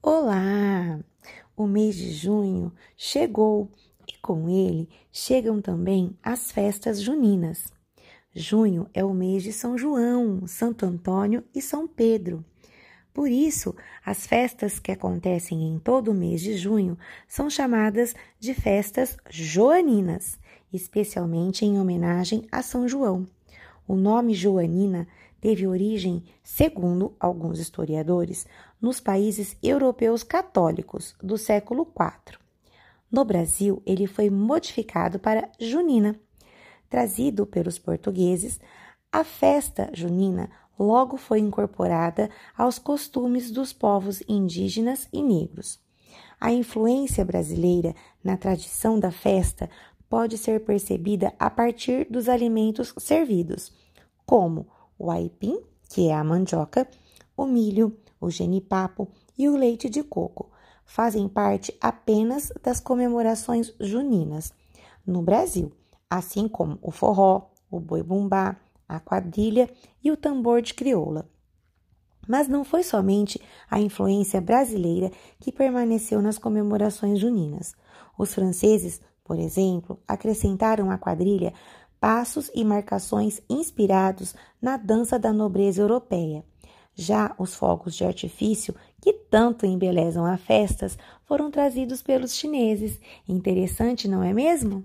Olá! O mês de junho chegou e com ele chegam também as festas juninas. Junho é o mês de São João, Santo Antônio e São Pedro. Por isso, as festas que acontecem em todo o mês de junho são chamadas de festas joaninas, especialmente em homenagem a São João. O nome Joanina teve origem, segundo alguns historiadores, nos países europeus católicos do século IV. No Brasil, ele foi modificado para Junina. Trazido pelos portugueses, a festa junina logo foi incorporada aos costumes dos povos indígenas e negros. A influência brasileira na tradição da festa pode ser percebida a partir dos alimentos servidos, como o aipim, que é a mandioca, o milho, o genipapo e o leite de coco. Fazem parte apenas das comemorações juninas no Brasil, assim como o forró, o boi-bumbá, a quadrilha e o tambor de crioula. Mas não foi somente a influência brasileira que permaneceu nas comemorações juninas. Os franceses, por exemplo, acrescentaram à quadrilha passos e marcações inspirados na dança da nobreza europeia. Já os fogos de artifício, que tanto embelezam as festas, foram trazidos pelos chineses. Interessante, não é mesmo?